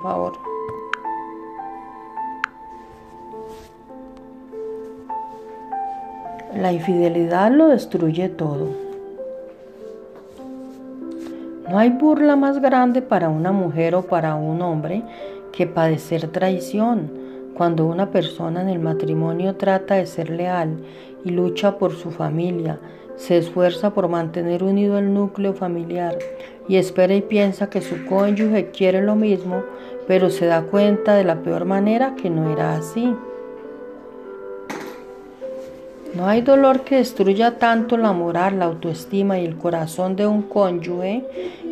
Favor. La infidelidad lo destruye todo. No hay burla más grande para una mujer o para un hombre que padecer traición. Cuando una persona en el matrimonio trata de ser leal y lucha por su familia, se esfuerza por mantener unido el núcleo familiar y espera y piensa que su cónyuge quiere lo mismo, pero se da cuenta de la peor manera que no era así. No hay dolor que destruya tanto la moral, la autoestima y el corazón de un cónyuge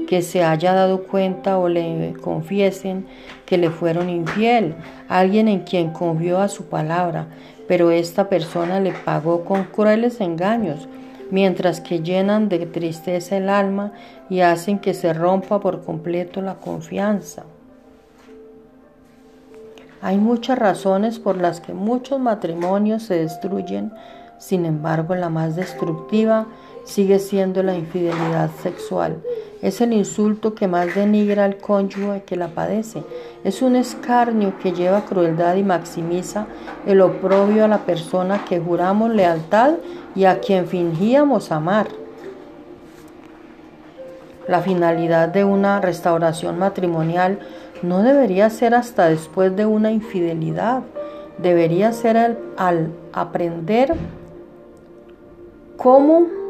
que se haya dado cuenta o le confiesen que le fueron infiel, alguien en quien confió a su palabra, pero esta persona le pagó con crueles engaños, mientras que llenan de tristeza el alma y hacen que se rompa por completo la confianza. Hay muchas razones por las que muchos matrimonios se destruyen, sin embargo la más destructiva sigue siendo la infidelidad sexual. Es el insulto que más denigra al cónyuge que la padece. Es un escarnio que lleva crueldad y maximiza el oprobio a la persona que juramos lealtad y a quien fingíamos amar. La finalidad de una restauración matrimonial no debería ser hasta después de una infidelidad. Debería ser al, al aprender cómo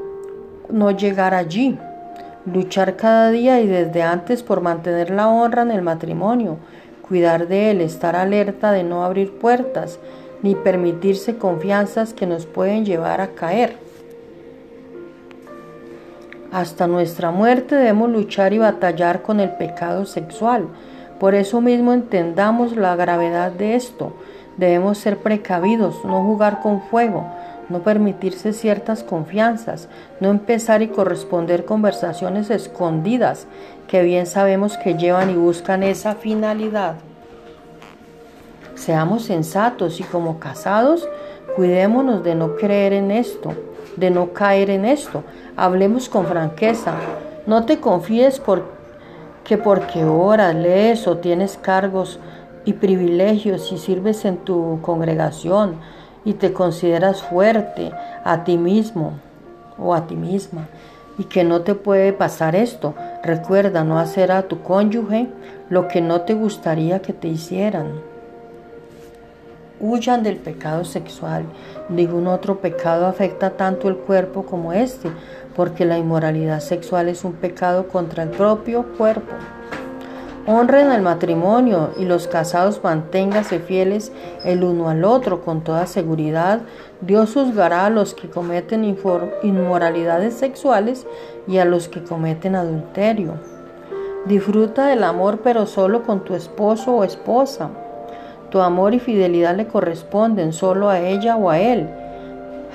no llegar allí. Luchar cada día y desde antes por mantener la honra en el matrimonio, cuidar de él, estar alerta de no abrir puertas, ni permitirse confianzas que nos pueden llevar a caer. Hasta nuestra muerte debemos luchar y batallar con el pecado sexual. Por eso mismo entendamos la gravedad de esto. Debemos ser precavidos, no jugar con fuego, no permitirse ciertas confianzas, no empezar y corresponder conversaciones escondidas que bien sabemos que llevan y buscan esa finalidad. Seamos sensatos y como casados, cuidémonos de no creer en esto, de no caer en esto. Hablemos con franqueza. No te confíes por, que porque oras, lees o tienes cargos y privilegios y sirves en tu congregación, y te consideras fuerte a ti mismo o a ti misma y que no te puede pasar esto. Recuerda no hacer a tu cónyuge lo que no te gustaría que te hicieran. Huyan del pecado sexual. Ningún otro pecado afecta tanto el cuerpo como este, porque la inmoralidad sexual es un pecado contra el propio cuerpo. Honren el matrimonio y los casados manténganse fieles el uno al otro con toda seguridad. Dios juzgará a los que cometen inmoralidades sexuales y a los que cometen adulterio. Disfruta del amor pero solo con tu esposo o esposa. Tu amor y fidelidad le corresponden solo a ella o a él.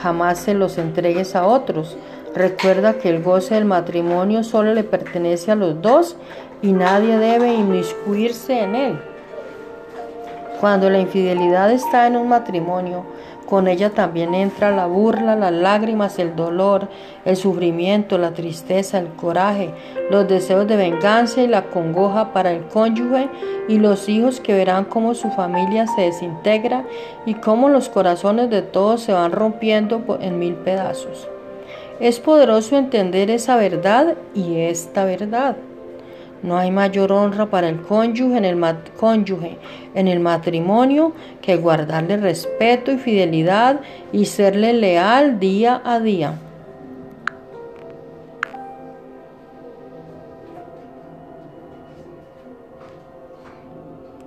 Jamás se los entregues a otros. Recuerda que el goce del matrimonio solo le pertenece a los dos y nadie debe inmiscuirse en él. Cuando la infidelidad está en un matrimonio, con ella también entra la burla, las lágrimas, el dolor, el sufrimiento, la tristeza, el coraje, los deseos de venganza y la congoja para el cónyuge y los hijos que verán cómo su familia se desintegra y cómo los corazones de todos se van rompiendo en mil pedazos. Es poderoso entender esa verdad y esta verdad. No hay mayor honra para el cónyuge en el, cónyuge en el matrimonio que guardarle respeto y fidelidad y serle leal día a día.